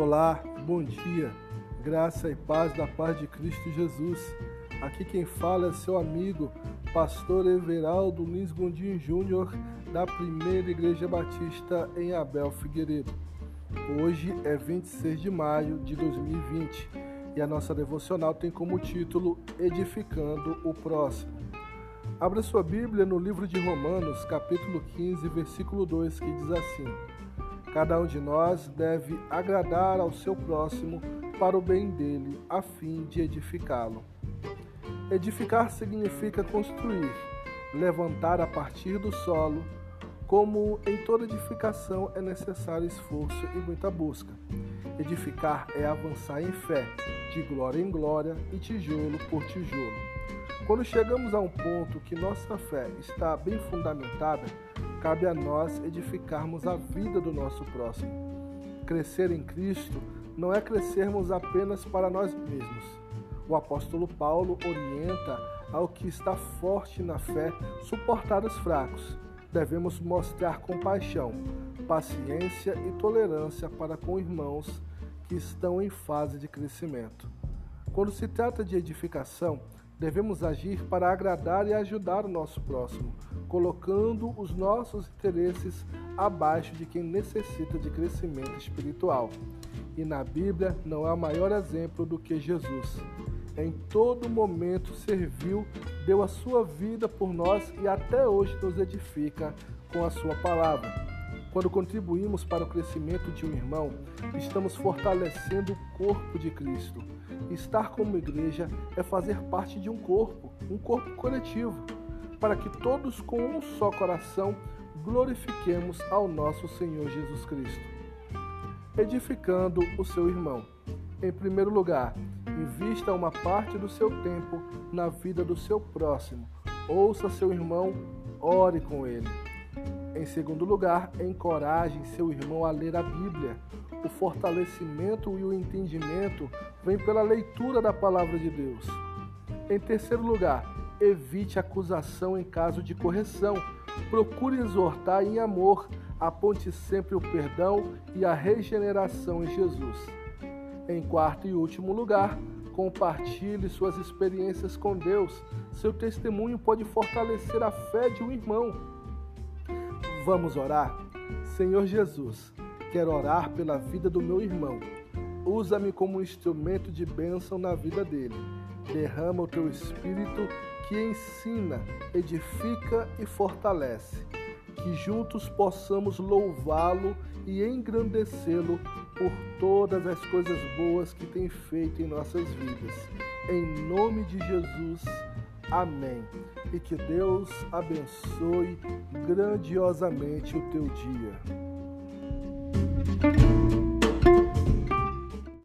Olá, bom dia, graça e paz da paz de Cristo Jesus. Aqui quem fala é seu amigo, pastor Everaldo Lins Gondim Júnior, da Primeira Igreja Batista em Abel Figueiredo. Hoje é 26 de maio de 2020 e a nossa devocional tem como título Edificando o Próximo. Abra sua Bíblia no livro de Romanos, capítulo 15, versículo 2, que diz assim: Cada um de nós deve agradar ao seu próximo para o bem dele, a fim de edificá-lo. Edificar significa construir, levantar a partir do solo. Como em toda edificação é necessário esforço e muita busca. Edificar é avançar em fé, de glória em glória e tijolo por tijolo. Quando chegamos a um ponto que nossa fé está bem fundamentada, cabe a nós edificarmos a vida do nosso próximo. Crescer em Cristo não é crescermos apenas para nós mesmos. O apóstolo Paulo orienta ao que está forte na fé suportar os fracos. Devemos mostrar compaixão, paciência e tolerância para com irmãos que estão em fase de crescimento. Quando se trata de edificação, devemos agir para agradar e ajudar o nosso próximo, colocando os nossos interesses abaixo de quem necessita de crescimento espiritual. E na Bíblia não há maior exemplo do que Jesus. Em todo momento serviu, deu a sua vida por nós e até hoje nos edifica com a sua palavra. Quando contribuímos para o crescimento de um irmão, estamos fortalecendo o corpo de Cristo. Estar como igreja é fazer parte de um corpo, um corpo coletivo, para que todos com um só coração glorifiquemos ao nosso Senhor Jesus Cristo. Edificando o seu irmão. Em primeiro lugar, invista uma parte do seu tempo na vida do seu próximo. Ouça seu irmão, ore com ele. Em segundo lugar, encoraje seu irmão a ler a Bíblia. O fortalecimento e o entendimento vêm pela leitura da palavra de Deus. Em terceiro lugar, evite acusação em caso de correção. Procure exortar em amor. Aponte sempre o perdão e a regeneração em Jesus. Em quarto e último lugar, compartilhe suas experiências com Deus. Seu testemunho pode fortalecer a fé de um irmão. Vamos orar? Senhor Jesus, quero orar pela vida do meu irmão. Usa-me como instrumento de bênção na vida dele. Derrama o teu espírito que ensina, edifica e fortalece. Que juntos possamos louvá-lo e engrandecê-lo por todas as coisas boas que tem feito em nossas vidas. Em nome de Jesus. Amém. E que Deus abençoe grandiosamente o teu dia.